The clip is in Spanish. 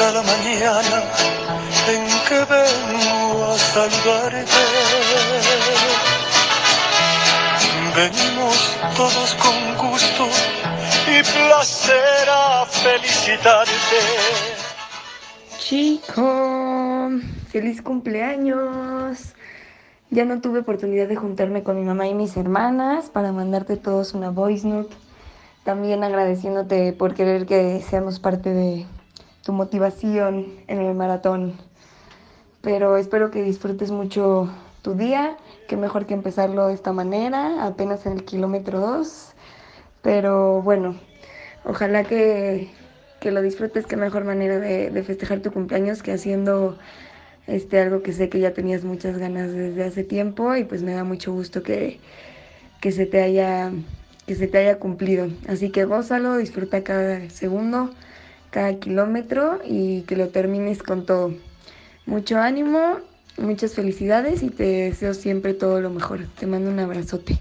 la mañana en que vengo a saludarte. Venimos todos con gusto y placer a felicitarte. Chico, feliz cumpleaños. Ya no tuve oportunidad de juntarme con mi mamá y mis hermanas para mandarte todos una voice note. También agradeciéndote por querer que seamos parte de tu motivación en el maratón. Pero espero que disfrutes mucho tu día, que mejor que empezarlo de esta manera, apenas en el kilómetro 2. Pero bueno, ojalá que, que lo disfrutes, qué mejor manera de, de, festejar tu cumpleaños que haciendo este, algo que sé que ya tenías muchas ganas desde hace tiempo y pues me da mucho gusto que, que, se, te haya, que se te haya cumplido. Así que gózalo, disfruta cada segundo cada kilómetro y que lo termines con todo. Mucho ánimo, muchas felicidades y te deseo siempre todo lo mejor. Te mando un abrazote.